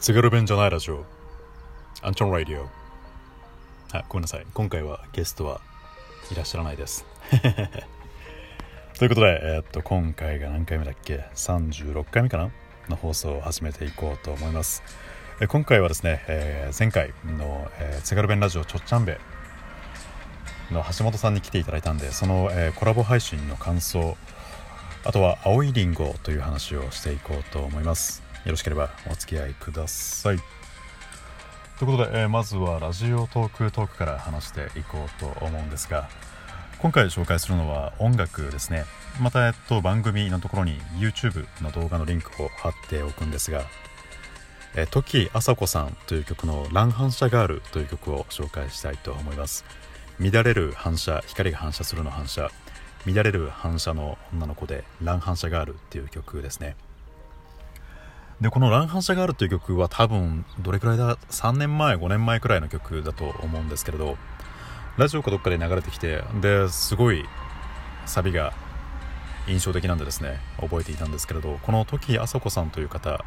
津軽弁じゃないラジオ。アンチョンラディオ。あごめんなさい。今回はゲストはいらっしゃらないです。ということで、えー、っと今回が何回目だっけ？36回目かな？の放送を始めていこうと思います、え今回はですね、えー、前回の、えー、津軽弁ラジオちょっちゃんべの橋本さんに来ていただいたんでその、えー、コラボ配信の感想あとは青いリンゴという話をしていこうと思います。よろしければお付き合いください。ということで、えー、まずはラジオトークトークから話していこうと思うんですが今回紹介するのは音楽ですね。また、えっと、番組のところに YouTube の動画のリンクを貼っておくんですがえ時あさこさんという曲の「乱反射ガール」という曲を紹介したいと思います。乱れる反射光が反射するの反射。乱れる反射の女の子で「乱反射ガール」っていう曲ですね。でこの「乱反射ガール」という曲は多分どれくらいだ？3年前5年前くらいの曲だと思うんですけれどラジオかどっかで流れてきてですごいサビが印象的なんでですね覚えていたんですけれどこの時あさこさんという方が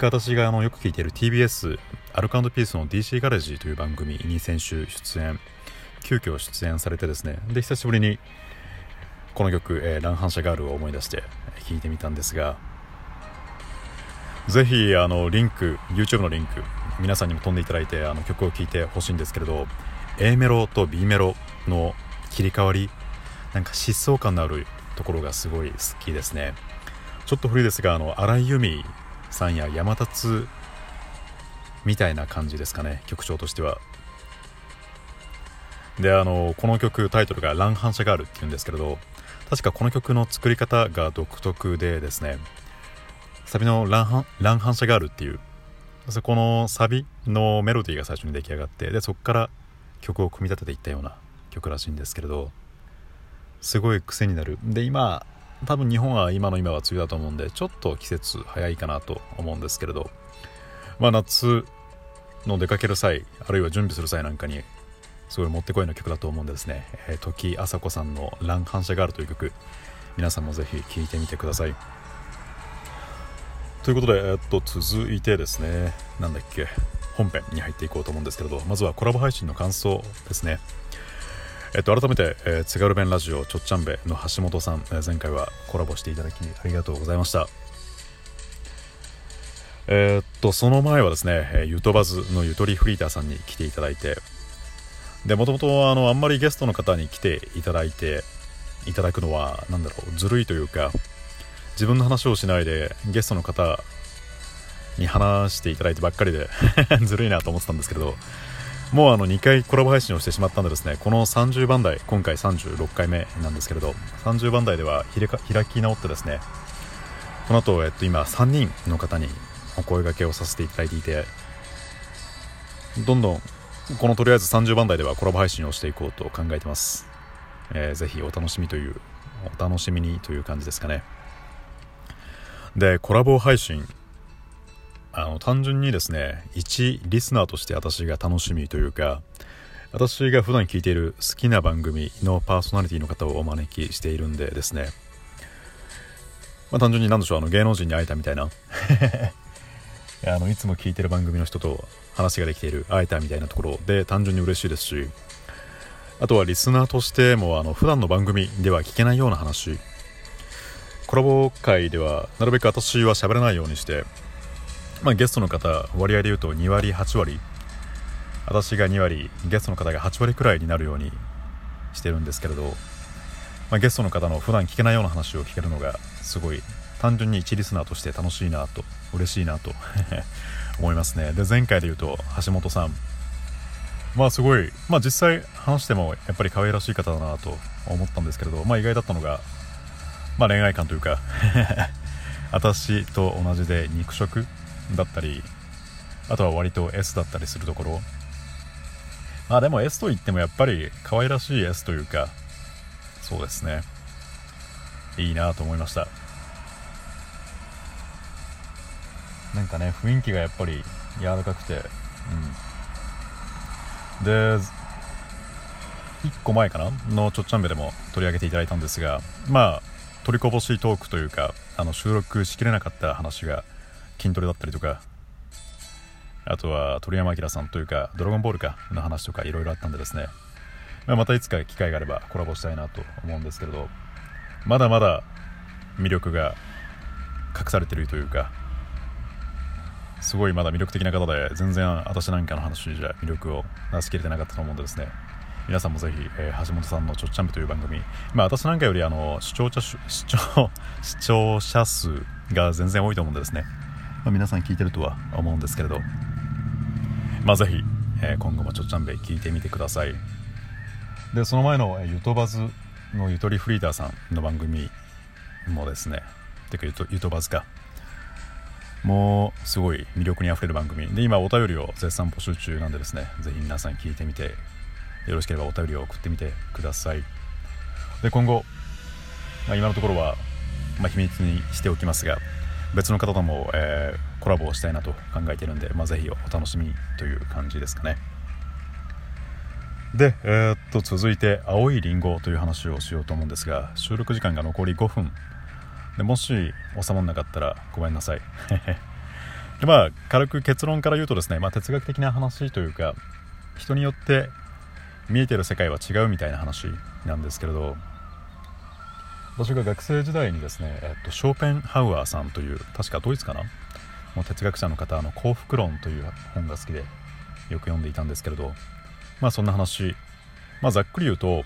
私があのよく聞いている TBS アルカンピースの DC ガレージという番組に先週出演急遽出演されてですねで久しぶりにこの曲「えー、乱反射ガール」を思い出して聴いてみたんですがぜひあのリンク YouTube のリンク皆さんにも飛んでいただいてあの曲を聴いてほしいんですけれど A メロと B メロの切り替わりなんか疾走感のあるところがすごい好きですね。ちょっと古いですがあの荒井由実さんや山立みたいな感じですかね曲調としては。であのこの曲タイトルが「乱反射ガール」っていうんですけれど確かこの曲の作り方が独特でですね。サビの乱「乱反射ガール」っていう。そこのサビのメロディーが最初に出来上がってでそこから曲を組み立てていったような曲らしいんですけれどすごい癖になる。で今多分日本は今の今は梅雨だと思うんでちょっと季節早いかなと思うんですけれどまあ夏の出かける際あるいは準備する際なんかにすごいもってこいの曲だと思うんですね、えー、時あさこさんの「乱反射ガール」という曲皆さんもぜひ聴いてみてください。ということで、えっと、続いてですねなんだっけ本編に入っていこうと思うんですけれどまずはコラボ配信の感想ですね。えっと、改めて、えー、津軽弁ラジオちょっちゃんべの橋本さん、えー、前回はコラボしていただきありがとうございました。えー、っとその前はですねゆとばずのゆとりフリーターさんに来ていただいてでもともとあのあんまりゲストの方に来ていただいていただくのは何だろうずるいというか自分の話をしないでゲストの方に話していただいてばっかりで ずるいなと思ってたんですけどもうあの2回コラボ配信をしてしまったんでですねこの30番台今回36回目なんですけれど30番台では開き直ってですねこの後、えっと今3人の方にお声がけをさせていただいていてどんどんこのとりあえず30番台ではコラボ配信をしていこうと考えてます、えー、ぜひお楽しみというお楽しみにという感じですかね。でコラボ配信。あの単純にですね一リスナーとして私が楽しみというか私が普段聞いている好きな番組のパーソナリティの方をお招きしているんでですね。まあ、単純に何でしょうあの芸能人に会えたみたいな。あのいつも聞いてる番組の人と話ができている会えたみたいなところで単純に嬉しいですしあとはリスナーとしてもあの普段の番組では聞けないような話コラボ会ではなるべく私は喋らないようにして、まあ、ゲストの方割合で言うと2割8割。私が2割ゲストの方が8割くらいになるようにしてるんですけれど、まあ、ゲストの方の普段聞けないような話を聞けるのがすごい単純に一リスナーとして楽しいなと嬉しいなと 思いますね。で前回で言うと橋本さん。まあすごいまあ実際話してもやっぱり可愛らしい方だなと思ったんですけれどまあ意外だったのがまあ恋愛観というか 私と同じで肉食だったりあとは割と S だったりするところ。まあでも S といってもやっぱり可愛らしい S というかそうですね。いいなと思いました。なんかね雰囲気がやっぱり柔らかくてうん。で1個前かな？のちょっちゃんべでも取り上げていただいたんですがまあ取りこぼしトークというかあの収録しきれなかった話が筋トレだったりとかあとは鳥山明さんというかドラゴンボールかの話とかいろいろあったんでですね、まあ、またいつか機会があればコラボしたいなと思うんですけれどまだまだ魅力が隠されてるというかすごいまだ魅力的な方で全然私なんかの話じゃ魅力を出し切れてなかったと思うんでですね。皆さんもぜひ、えー、橋本さんの「ちょっちゃんべ」という番組、まあ、私なんかよりあの視聴者視聴視聴者数が全然多いと思うんですね、まあ、皆さん聞いてるとは思うんですけれど、まあ、ぜひ、えー、今後も「ちょっちゃんべ」聞いてみてください。でその前の、ゆとばずのゆとりフリーダーさんの番組もですね。てかゆとゆとばずか。もうすごい魅力にあふれる番組。で今お便りを絶賛募集中なんでですねぜひ皆さん聞いてみてよろしければお便りを送ってみてください。で今後、まあ、今のところは、まあ、秘密にしておきますが別の方とも、えー、コラボをしたいなと考えているんで、まあ、ぜひお楽しみという感じですかね。で、えー、っと続いて青いりんごという話をしようと思うんですが収録時間が残り5分。でもし収まらなかったらごめんなさい。でまあ軽く結論から言うとですね、まあ、哲学的な話というか人によって見えてる世界は違うみたいな話なんですけれど私が学生時代にですね、えっと、ショーペンハウアーさんという確かドイツかな？もう哲学者の方の幸福論という本が好きでよく読んでいたんですけれどまあそんな話。まあざっくり言うと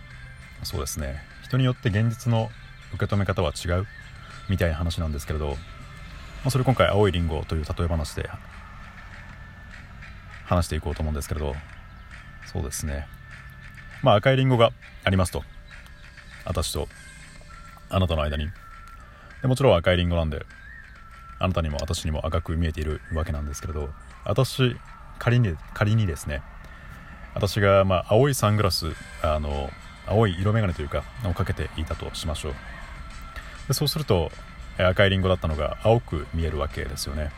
そうですね。人によって現実の受け止め方は違うみたいな話なんですけれど、まあ、それ今回青いリンゴという例え話で話していこうと思うんですけれどそうですね。まあ赤いリンゴがありますと。私とあなたの間に。でもちろん赤いリンゴなんであなたにも私にも赤く見えているわけなんですけれど私仮に仮にですね私がまあ青いサングラスあの青い色眼鏡というかをかけていたとしましょう。でそうすると赤いリンゴだったのが青く見えるわけですよね。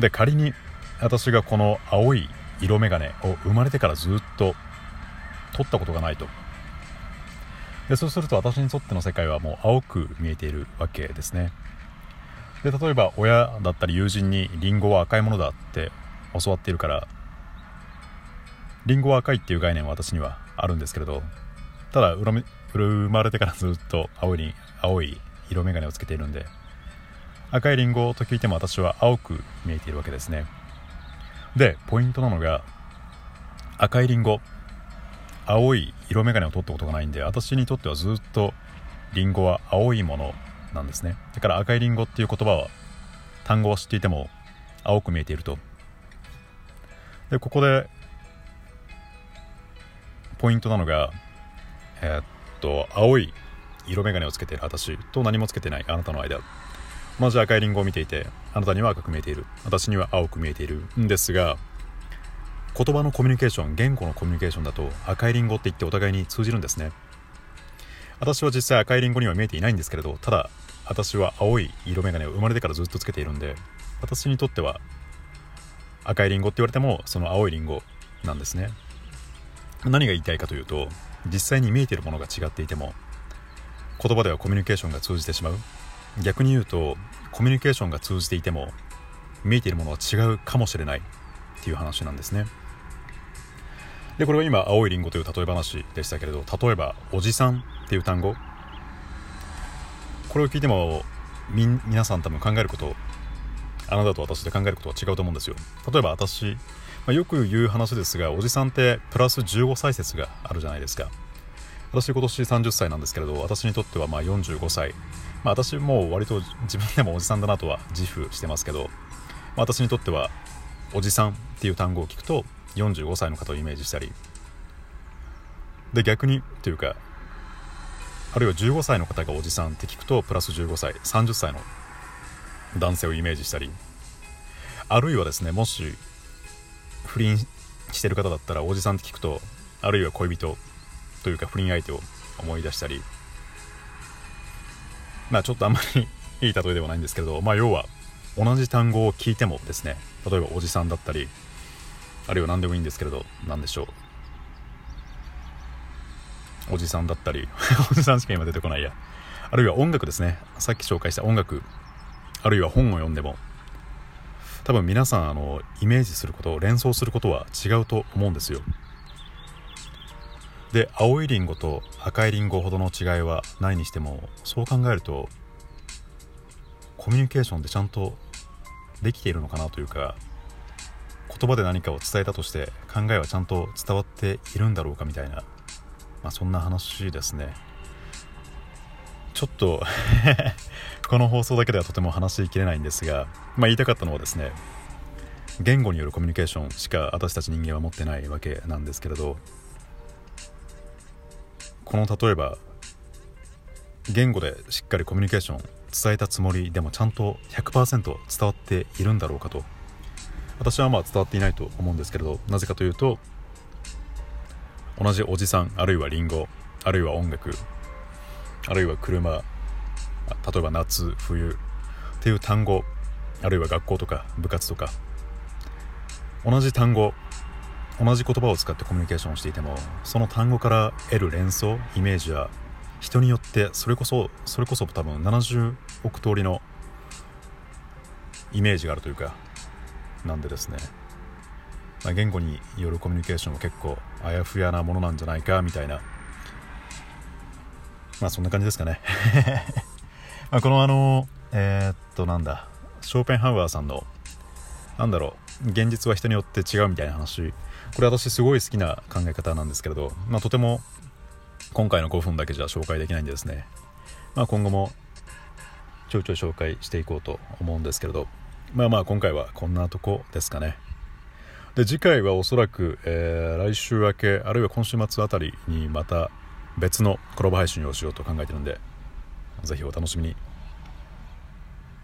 で仮に私がこの青い色眼鏡を生まれてからずっと取ったことがないと。でそうすると私にとっての世界はもう青く見えているわけですね。で例えば親だったり友人にリンゴは赤いものだって教わっているからリンゴは赤いっていう概念は私にはあるんですけれどただ生まれてからずっと青い青い色眼鏡をつけているんで赤いリンゴと聞いても私は青く見えているわけですね。でポイントなのが赤いリンゴ。青い色眼鏡を取ったことがないんで私にとってはずっとリンゴは青いものなんですね。だから赤いリンゴっていう言葉は単語を知っていても青く見えていると。でここでポイントなのがえー、っと青い色眼鏡をつけている私と何もつけてないあなたの間。同じ赤いリンゴを見ていてあなたには赤く見えている。私には青く見えているんですが言葉のコミュニケーション言語のコミュニケーションだと赤いリンゴって言ってお互いに通じるんですね。私は実際赤いリンゴには見えていないんですけれどただ私は青い色眼鏡を生まれてからずっとつけているんで私にとっては赤いリンゴって言われてもその青いリンゴなんですね。何が言いたいかというと実際に見えているものが違っていても言葉ではコミュニケーションが通じてしまう。逆に言うとコミュニケーションが通じていても見えているものは違うかもしれないっていう話なんですね。でこれは今青いリンゴという例え話でしたけれど例えばおじさんっていう単語。これを聞いてもみ皆さん多分考えることあなたと私で考えることは違うと思うんですよ。例えば私、まあ、よく言う話ですがおじさんってプラス15歳説があるじゃないですか。私今年30歳なんですけれど私にとってはまあ45歳、まあ、私も割と自分でもおじさんだなとは自負してますけど、まあ、私にとってはおじさんっていう単語を聞くと45歳の方をイメージしたりで逆にというかあるいは15歳の方がおじさんって聞くとプラス15歳30歳の男性をイメージしたりあるいはですねもし不倫してる方だったらおじさんって聞くとあるいは恋人というか不倫相手を思い出したりまあちょっとあんまりいい例えではないんですけどまあ要は同じ単語を聞いてもですね例えばおじさんだったりあるいは何でもいいんですけれど何でしょう。おじさんだったり おじさんしか今出てこないや。あるいは音楽ですね。さっき紹介した音楽。あるいは本を読んでも多分皆さんあのイメージすること連想することは違うと思うんですよ。で青いリンゴと赤いリンゴほどの違いはないにしてもそう考えるとコミュニケーションってちゃんとできているのかなというか言葉で何かを伝えたとして考えはちゃんと伝わっているんだろうかみたいな、まあ、そんな話ですね。ちょっと この放送だけではとても話しきれないんですが、まあ、言いたかったのはですね言語によるコミュニケーションしか私たち人間は持ってないわけなんですけれどこの例えば言語でしっかりコミュニケーション伝えたつもりでもちゃんと100%伝わっているんだろうかと。私はまあ伝わっていないと思うんですけれどなぜかというと同じおじさんあるいはリンゴあるいは音楽あるいは車例えば夏冬っていう単語あるいは学校とか部活とか同じ単語同じ言葉を使ってコミュニケーションをしていてもその単語から得る連想イメージは人によってそれこそそれこそ多分70億通りのイメージがあるというかなんでですね、まあ、言語によるコミュニケーションは結構あやふやなものなんじゃないかみたいな。まあそんな感じですかね。まこのあのえー、っとなんだ。ショーペンハウアーさんのなんだろう。現実は人によって違うみたいな話。これ私すごい好きな考え方なんですけれど、まあ、とても今回の5分だけじゃ紹介できないんでですね、まあ、今後もちょいちょい紹介していこうと思うんですけれど。まあまあ今回はこんなとこですかね。で次回はおそらく、えー、来週明けあるいは今週末あたりにまた別のコラボ配信をしようと考えてるんでぜひお楽しみに。